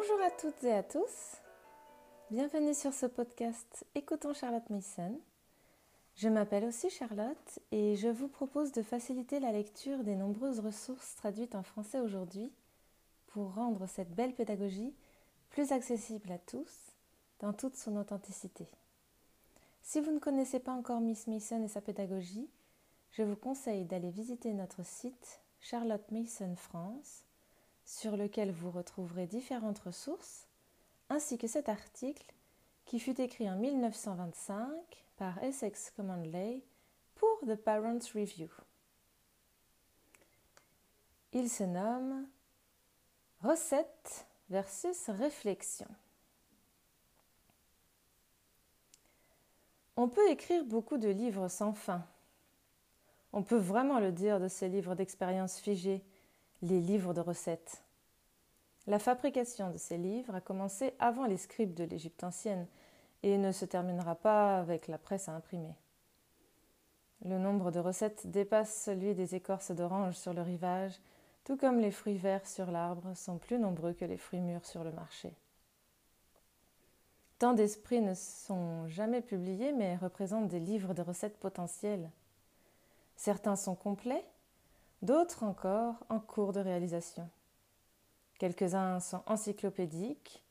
Bonjour à toutes et à tous. Bienvenue sur ce podcast Écoutons Charlotte Mason. Je m'appelle aussi Charlotte et je vous propose de faciliter la lecture des nombreuses ressources traduites en français aujourd'hui pour rendre cette belle pédagogie plus accessible à tous dans toute son authenticité. Si vous ne connaissez pas encore Miss Mason et sa pédagogie, je vous conseille d'aller visiter notre site Charlotte Mason France sur lequel vous retrouverez différentes ressources, ainsi que cet article qui fut écrit en 1925 par Essex Commandley pour The Parents Review. Il se nomme Recette versus réflexion. On peut écrire beaucoup de livres sans fin. On peut vraiment le dire de ces livres d'expériences figées les livres de recettes. La fabrication de ces livres a commencé avant les scripts de l'Égypte ancienne et ne se terminera pas avec la presse à imprimer. Le nombre de recettes dépasse celui des écorces d'orange sur le rivage, tout comme les fruits verts sur l'arbre sont plus nombreux que les fruits mûrs sur le marché. Tant d'esprits ne sont jamais publiés mais représentent des livres de recettes potentielles. Certains sont complets, d'autres encore en cours de réalisation. Quelques-uns sont encyclopédiques,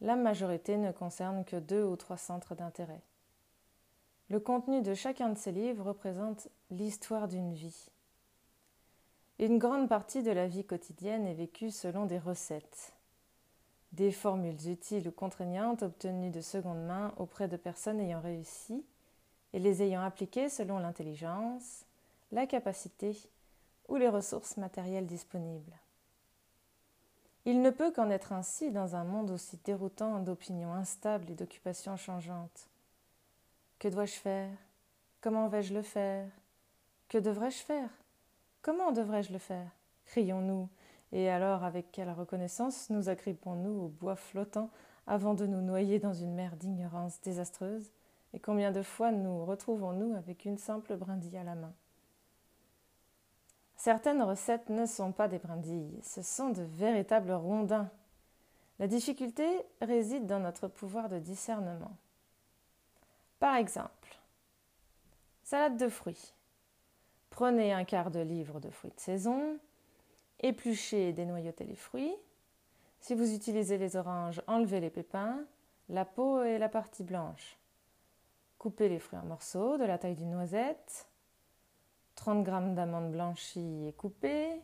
la majorité ne concerne que deux ou trois centres d'intérêt. Le contenu de chacun de ces livres représente l'histoire d'une vie. Une grande partie de la vie quotidienne est vécue selon des recettes, des formules utiles ou contraignantes obtenues de seconde main auprès de personnes ayant réussi et les ayant appliquées selon l'intelligence, la capacité ou les ressources matérielles disponibles. Il ne peut qu'en être ainsi dans un monde aussi déroutant d'opinions instables et d'occupations changeantes. Que dois-je faire? Comment vais-je le faire? Que devrais-je faire? Comment devrais-je le faire? Crions-nous, et alors avec quelle reconnaissance nous agrippons-nous au bois flottant avant de nous noyer dans une mer d'ignorance désastreuse, et combien de fois nous retrouvons-nous avec une simple brindille à la main? Certaines recettes ne sont pas des brindilles, ce sont de véritables rondins. La difficulté réside dans notre pouvoir de discernement. Par exemple, salade de fruits. Prenez un quart de livre de fruits de saison, épluchez et dénoyautez les fruits. Si vous utilisez les oranges, enlevez les pépins, la peau et la partie blanche. Coupez les fruits en morceaux de la taille d'une noisette. 30 g d'amandes blanchies et coupées.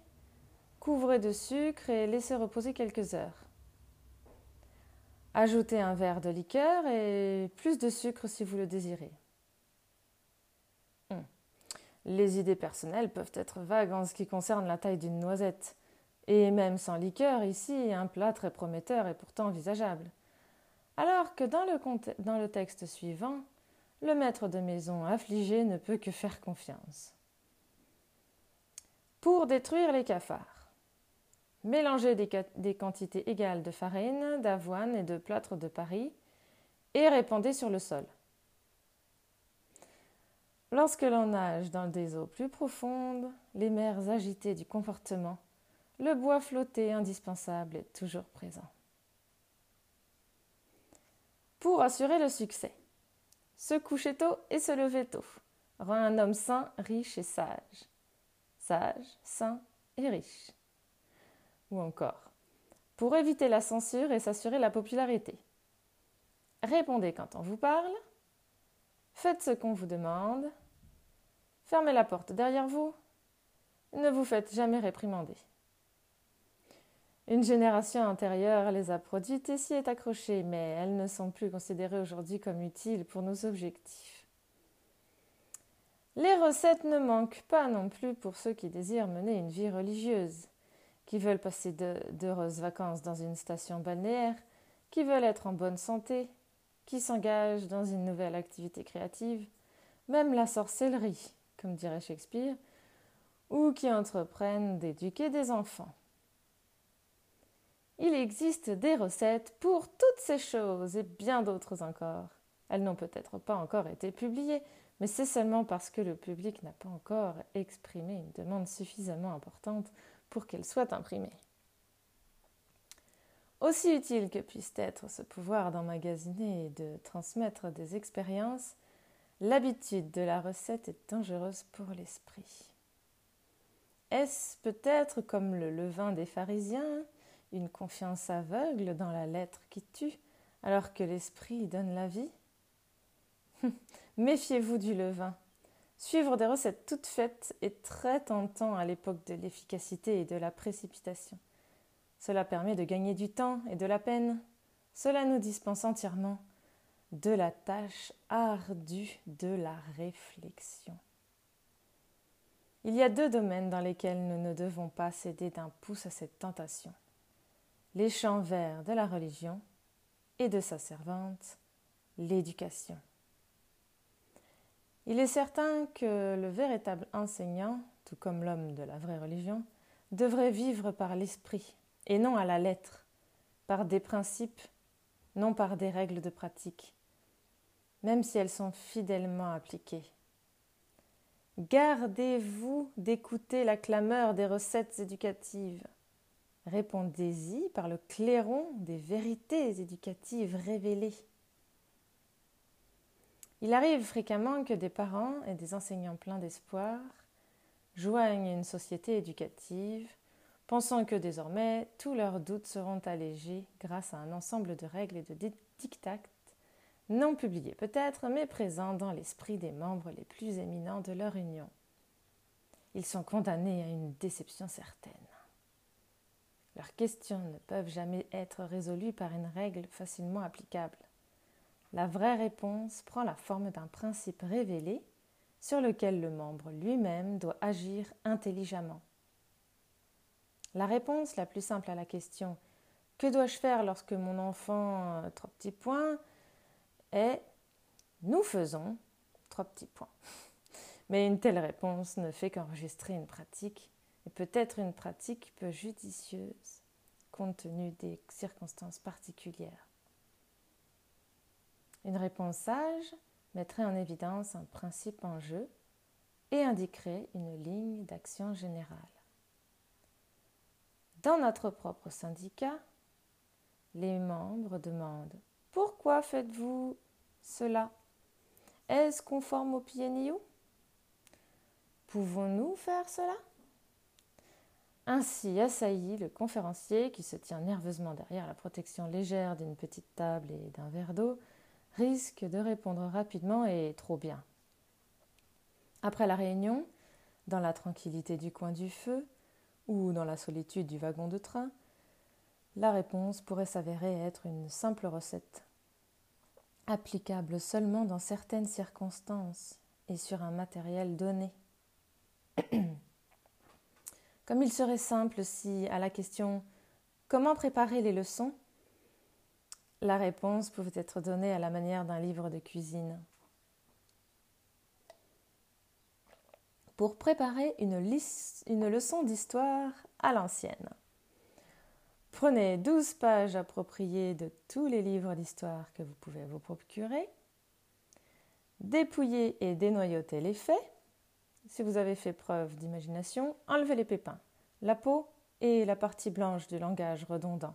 Couvrez de sucre et laissez reposer quelques heures. Ajoutez un verre de liqueur et plus de sucre si vous le désirez. Hum. Les idées personnelles peuvent être vagues en ce qui concerne la taille d'une noisette. Et même sans liqueur, ici, un plat très prometteur est pourtant envisageable. Alors que dans le texte suivant, le maître de maison affligé ne peut que faire confiance pour détruire les cafards. Mélangez des, quantités égales de farine, d'avoine et de plâtre de Paris et répandez sur le sol. Lorsque l'on nage dans des eaux plus profondes, les mers agitées du comportement, le bois flotté indispensable est toujours présent. Pour assurer le succès, se coucher tôt et se lever tôt rend un homme sain, riche et sage sage, sain et riche. Ou encore, pour éviter la censure et s'assurer la popularité. Répondez quand on vous parle, faites ce qu'on vous demande, fermez la porte derrière vous, ne vous faites jamais réprimander. Une génération antérieure les a produites et s'y est accrochée, mais elles ne sont plus considérées aujourd'hui comme utiles pour nos objectifs. Les recettes ne manquent pas non plus pour ceux qui désirent mener une vie religieuse, qui veulent passer d'heureuses vacances dans une station balnéaire, qui veulent être en bonne santé, qui s'engagent dans une nouvelle activité créative, même la sorcellerie, comme dirait Shakespeare, ou qui entreprennent d'éduquer des enfants. Il existe des recettes pour toutes ces choses et bien d'autres encore. Elles n'ont peut-être pas encore été publiées, mais c'est seulement parce que le public n'a pas encore exprimé une demande suffisamment importante pour qu'elle soit imprimée. Aussi utile que puisse être ce pouvoir d'emmagasiner et de transmettre des expériences, l'habitude de la recette est dangereuse pour l'esprit. Est-ce peut-être comme le levain des pharisiens, une confiance aveugle dans la lettre qui tue, alors que l'esprit donne la vie? Méfiez-vous du levain. Suivre des recettes toutes faites est très tentant à l'époque de l'efficacité et de la précipitation. Cela permet de gagner du temps et de la peine. Cela nous dispense entièrement de la tâche ardue de la réflexion. Il y a deux domaines dans lesquels nous ne devons pas céder d'un pouce à cette tentation. Les champs verts de la religion et de sa servante, l'éducation. Il est certain que le véritable enseignant, tout comme l'homme de la vraie religion, devrait vivre par l'esprit et non à la lettre, par des principes, non par des règles de pratique, même si elles sont fidèlement appliquées. Gardez-vous d'écouter la clameur des recettes éducatives. Répondez-y par le clairon des vérités éducatives révélées. Il arrive fréquemment que des parents et des enseignants pleins d'espoir joignent une société éducative, pensant que désormais tous leurs doutes seront allégés grâce à un ensemble de règles et de dictats non publiés peut-être, mais présents dans l'esprit des membres les plus éminents de leur union. Ils sont condamnés à une déception certaine. Leurs questions ne peuvent jamais être résolues par une règle facilement applicable. La vraie réponse prend la forme d'un principe révélé sur lequel le membre lui-même doit agir intelligemment. La réponse la plus simple à la question Que dois-je faire lorsque mon enfant a trois petits points? est Nous faisons trois petits points. Mais une telle réponse ne fait qu'enregistrer une pratique, et peut-être une pratique peu judicieuse, compte tenu des circonstances particulières. Une réponse sage mettrait en évidence un principe en jeu et indiquerait une ligne d'action générale. Dans notre propre syndicat, les membres demandent Pourquoi faites-vous cela? Est-ce conforme au PNIO Pouvons-nous faire cela? Ainsi assailli, le conférencier, qui se tient nerveusement derrière la protection légère d'une petite table et d'un verre d'eau, risque de répondre rapidement et trop bien. Après la réunion, dans la tranquillité du coin du feu ou dans la solitude du wagon de train, la réponse pourrait s'avérer être une simple recette, applicable seulement dans certaines circonstances et sur un matériel donné. Comme il serait simple si, à la question Comment préparer les leçons? La réponse pouvait être donnée à la manière d'un livre de cuisine. Pour préparer une, leçon d'histoire à l'ancienne. Prenez 12 pages appropriées de tous les livres d'histoire que vous pouvez vous procurer. Dépouillez et dénoyautez les faits. Si vous avez fait preuve d'imagination, enlevez les pépins, la peau et la partie blanche du langage redondant.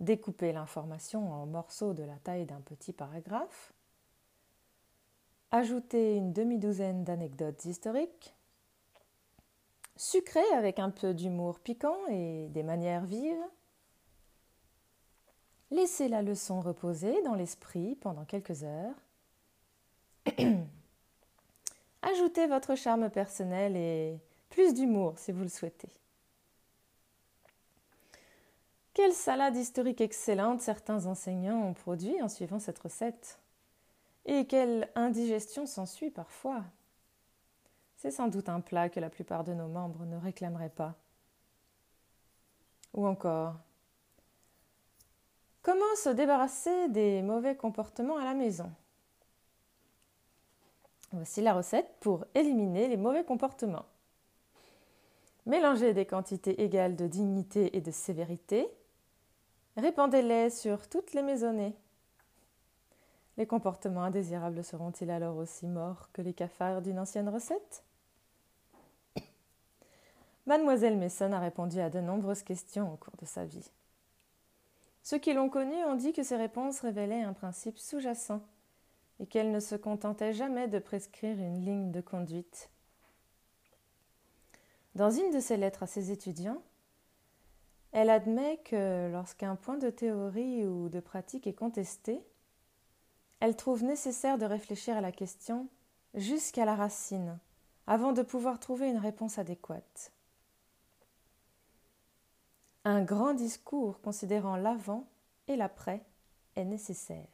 Découpez l'information en morceaux de la taille d'un petit paragraphe. Ajoutez une demi-douzaine d'anecdotes historiques. Sucrez avec un peu d'humour piquant et des manières vives. Laissez la leçon reposer dans l'esprit pendant quelques heures. Ajoutez votre charme personnel et plus d'humour si vous le souhaitez. Quelle salade historique excellente certains enseignants ont produit en suivant cette recette. Et quelle indigestion s'ensuit parfois. C'est sans doute un plat que la plupart de nos membres ne réclameraient pas. Ou encore, comment se débarrasser des mauvais comportements à la maison? Voici la recette pour éliminer les mauvais comportements. Mélangez des quantités égales de dignité et de sévérité Répandez-les sur toutes les maisonnées. Les comportements indésirables seront-ils alors aussi morts que les cafards d'une ancienne recette? Mademoiselle Mason a répondu à de nombreuses questions au cours de sa vie. Ceux qui l'ont connu ont dit que ces réponses révélaient un principe sous-jacent et qu'elle ne se contentait jamais de prescrire une ligne de conduite. Dans une de ses lettres à ses étudiants, elle admet que lorsqu'un point de théorie ou de pratique est contesté, elle trouve nécessaire de réfléchir à la question jusqu'à la racine avant de pouvoir trouver une réponse adéquate. Un grand discours considérant l'avant et l'après est nécessaire.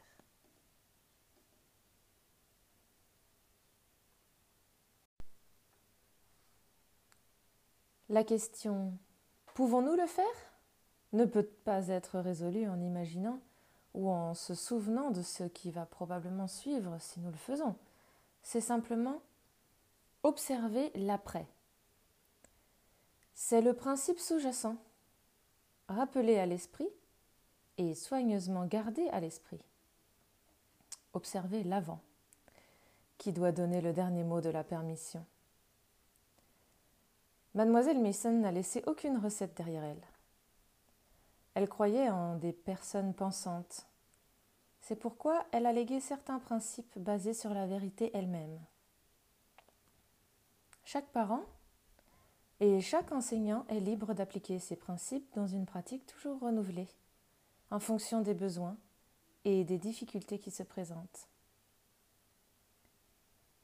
La question Pouvons-nous le faire? Ne peut pas être résolue en imaginant ou en se souvenant de ce qui va probablement suivre si nous le faisons. C'est simplement observer l'après. C'est le principe sous-jacent, rappelé à l'esprit et soigneusement gardé à l'esprit. Observer l'avant, qui doit donner le dernier mot de la permission? Mademoiselle Mason n'a laissé aucune recette derrière elle. Elle croyait en des personnes pensantes. C'est pourquoi elle a légué certains principes basés sur la vérité elle-même. Chaque parent et chaque enseignant est libre d'appliquer ces principes dans une pratique toujours renouvelée, en fonction des besoins et des difficultés qui se présentent.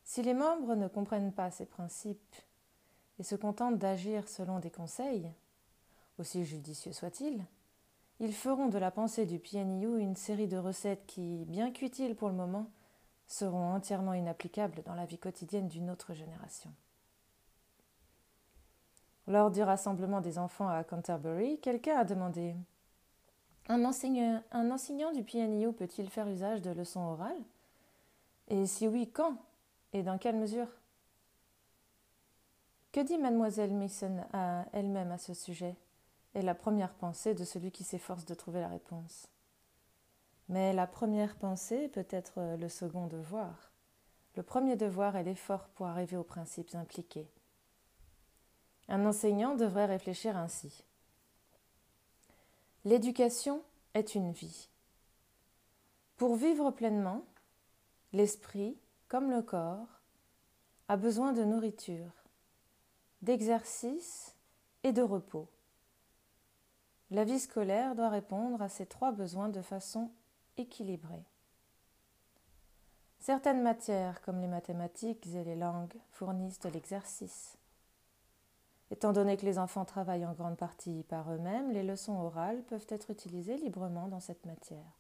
Si les membres ne comprennent pas ces principes se contentent d'agir selon des conseils, aussi judicieux soient-ils, ils feront de la pensée du PNU une série de recettes qui, bien qu'utiles pour le moment, seront entièrement inapplicables dans la vie quotidienne d'une autre génération. Lors du rassemblement des enfants à Canterbury, quelqu'un a demandé un enseignant, un enseignant du PNU peut-il faire usage de leçons orales? Et si oui, quand? Et dans quelle mesure? Que dit mademoiselle Mason à elle-même à ce sujet? Est la première pensée de celui qui s'efforce de trouver la réponse. Mais la première pensée peut être le second devoir. Le premier devoir est l'effort pour arriver aux principes impliqués. Un enseignant devrait réfléchir ainsi. L'éducation est une vie. Pour vivre pleinement, l'esprit, comme le corps, a besoin de nourriture, d'exercice et de repos. La vie scolaire doit répondre à ces trois besoins de façon équilibrée. Certaines matières, comme les mathématiques et les langues, fournissent de l'exercice. Étant donné que les enfants travaillent en grande partie par eux-mêmes, les leçons orales peuvent être utilisées librement dans cette matière.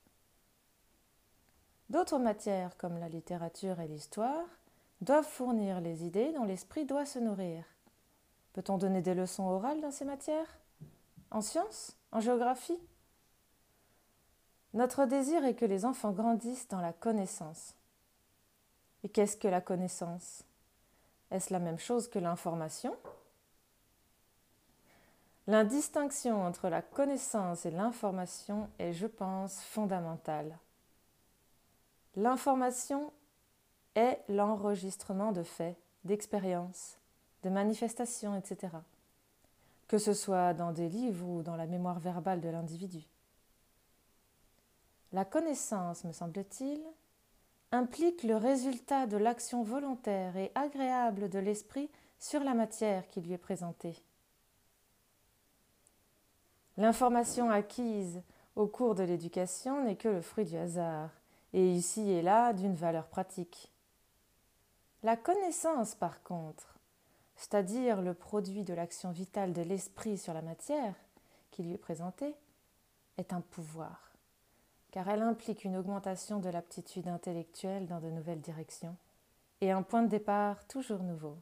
D'autres matières, comme la littérature et l'histoire, doivent fournir les idées dont l'esprit doit se nourrir. Peut-on donner des leçons orales dans ces matières? En sciences? En géographie? Notre désir est que les enfants grandissent dans la connaissance. Et qu'est-ce que la connaissance? Est-ce la même chose que l'information? L'indistinction entre la connaissance et l'information est, je pense, fondamentale. L'information est l'enregistrement de faits, d'expériences, de manifestations, etc que ce soit dans des livres ou dans la mémoire verbale de l'individu. La connaissance, me semble-t-il, implique le résultat de l'action volontaire et agréable de l'esprit sur la matière qui lui est présentée. L'information acquise au cours de l'éducation n'est que le fruit du hasard, et ici et là d'une valeur pratique. La connaissance, par contre, c'est-à-dire le produit de l'action vitale de l'esprit sur la matière qui lui est présentée, est un pouvoir, car elle implique une augmentation de l'aptitude intellectuelle dans de nouvelles directions et un point de départ toujours nouveau.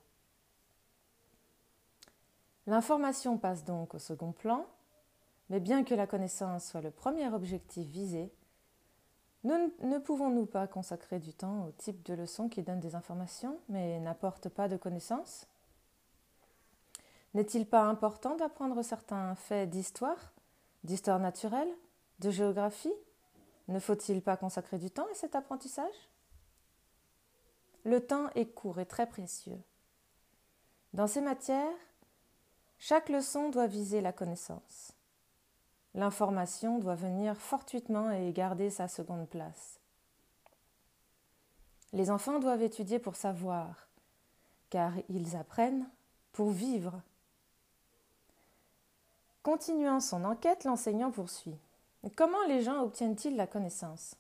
L'information passe donc au second plan, mais bien que la connaissance soit le premier objectif visé, ne pouvons-nous pas consacrer du temps au type de leçon qui donne des informations mais n'apporte pas de connaissances? N'est-il pas important d'apprendre certains faits d'histoire, d'histoire naturelle, de géographie? Ne faut-il pas consacrer du temps à cet apprentissage? Le temps est court et très précieux. Dans ces matières, chaque leçon doit viser la connaissance. l'information doit venir fortuitement et garder sa seconde place. Les enfants doivent étudier pour savoir, car ils apprennent pour vivre. Continuant son enquête, l'enseignant poursuit. Comment les gens obtiennent-ils la connaissance?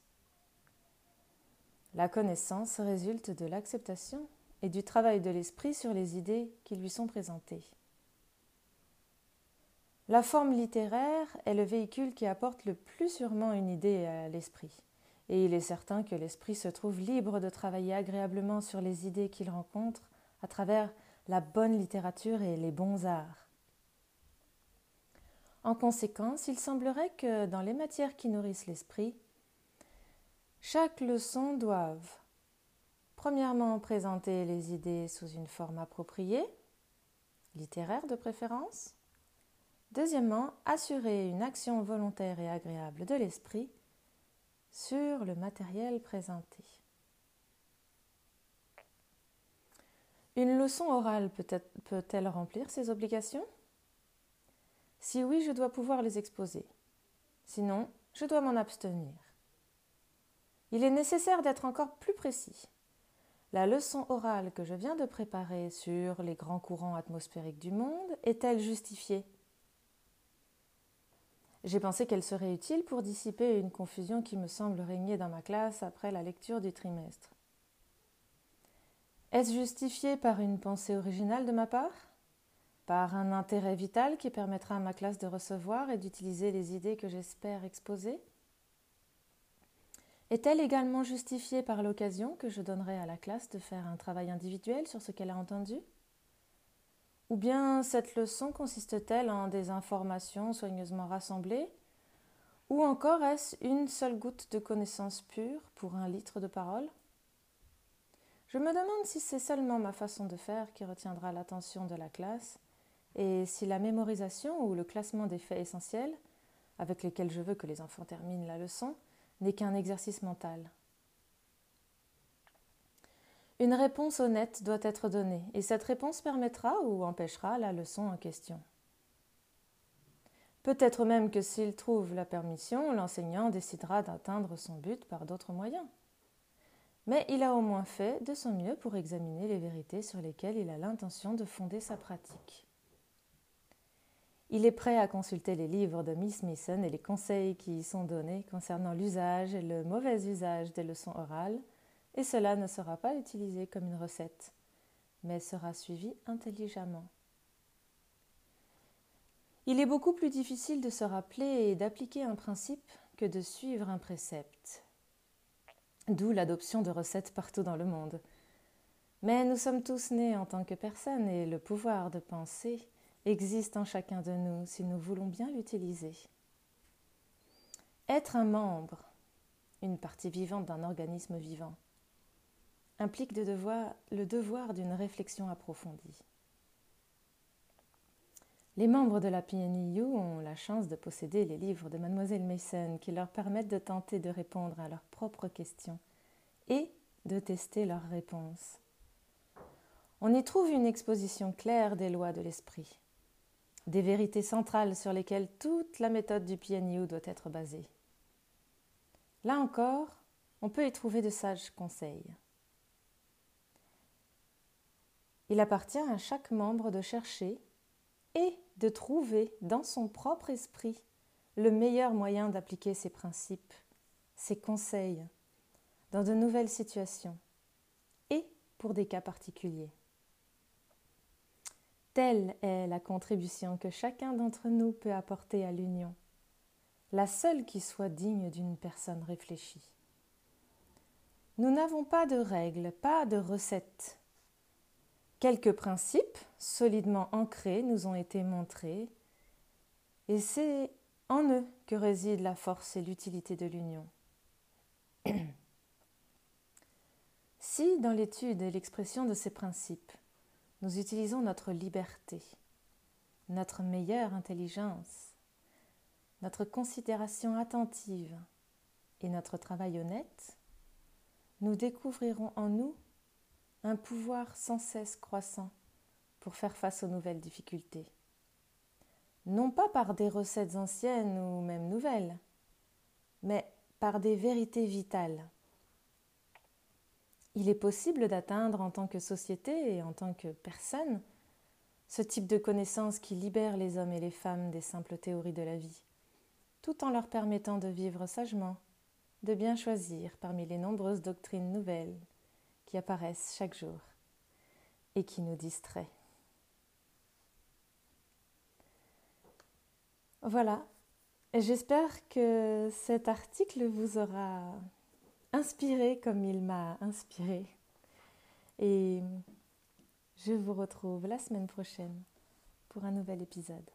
La connaissance résulte de l'acceptation et du travail de l'esprit sur les idées qui lui sont présentées. La forme littéraire est le véhicule qui apporte le plus sûrement une idée à l'esprit, et il est certain que l'esprit se trouve libre de travailler agréablement sur les idées qu'il rencontre à travers la bonne littérature et les bons arts. En conséquence, il semblerait que dans les matières qui nourrissent l'esprit, chaque leçon doive premièrement présenter les idées sous une forme appropriée, littéraire de préférence, deuxièmement assurer une action volontaire et agréable de l'esprit sur le matériel présenté. Une leçon orale peut-elle remplir ces obligations? Si oui, je dois pouvoir les exposer. Sinon, je dois m'en abstenir. Il est nécessaire d'être encore plus précis. La leçon orale que je viens de préparer sur les grands courants atmosphériques du monde est-elle justifiée? J'ai pensé qu'elle serait utile pour dissiper une confusion qui me semble régner dans ma classe après la lecture du trimestre. Est-ce justifié par une pensée originale de ma part? Par un intérêt vital qui permettra à ma classe de recevoir et d'utiliser les idées que j'espère exposer? Est-elle également justifiée par l'occasion que je donnerai à la classe de faire un travail individuel sur ce qu'elle a entendu? Ou bien cette leçon consiste-t-elle en des informations soigneusement rassemblées? Ou encore est-ce une seule goutte de connaissance pure pour un litre de parole? Je me demande si c'est seulement ma façon de faire qui retiendra l'attention de la classe et si la mémorisation ou le classement des faits essentiels, avec lesquels je veux que les enfants terminent la leçon, n'est qu'un exercice mental. Une réponse honnête doit être donnée, et cette réponse permettra ou empêchera la leçon en question. Peut-être même que s'il trouve la permission, l'enseignant décidera d'atteindre son but par d'autres moyens mais il a au moins fait de son mieux pour examiner les vérités sur lesquelles il a l'intention de fonder sa pratique. Il est prêt à consulter les livres de Miss Mason et les conseils qui y sont donnés concernant l'usage et le mauvais usage des leçons orales, et cela ne sera pas utilisé comme une recette, mais sera suivi intelligemment. Il est beaucoup plus difficile de se rappeler et d'appliquer un principe que de suivre un précepte, d'où l'adoption de recettes partout dans le monde. Mais nous sommes tous nés en tant que personnes et le pouvoir de penser existe en chacun de nous si nous voulons bien l'utiliser. Être un membre, une partie vivante d'un organisme vivant, implique de devoir, le devoir d'une réflexion approfondie. Les membres de la PNIU ont la chance de posséder les livres de Mademoiselle Mason qui leur permettent de tenter de répondre à leurs propres questions et de tester leurs réponses. On y trouve une exposition claire des lois de l'esprit, des vérités centrales sur lesquelles toute la méthode du PNIU doit être basée. Là encore, on peut y trouver de sages conseils. Il appartient à chaque membre de chercher et de trouver dans son propre esprit le meilleur moyen d'appliquer ses principes, ses conseils, dans de nouvelles situations et pour des cas particuliers. Telle est la contribution que chacun d'entre nous peut apporter à l'union, la seule qui soit digne d'une personne réfléchie. Nous n'avons pas de règles, pas de recettes Quelques principes solidement ancrés nous ont été montrés et c'est en eux que réside la force et l'utilité de l'union. si, dans l'étude et l'expression de ces principes, nous utilisons notre liberté, notre meilleure intelligence, notre considération attentive et notre travail honnête, nous découvrirons en nous un pouvoir sans cesse croissant pour faire face aux nouvelles difficultés. non pas par des recettes anciennes ou même nouvelles, mais par des vérités vitales. Il est possible d'atteindre en tant que société et en tant que personne ce type de connaissances qui libère les hommes et les femmes des simples théories de la vie, tout en leur permettant de vivre sagement, de bien choisir parmi les nombreuses doctrines nouvelles qui apparaissent chaque jour et qui nous distraient. Voilà, j'espère que cet article vous aura inspiré comme il m'a inspiré. Et je vous retrouve la semaine prochaine pour un nouvel épisode.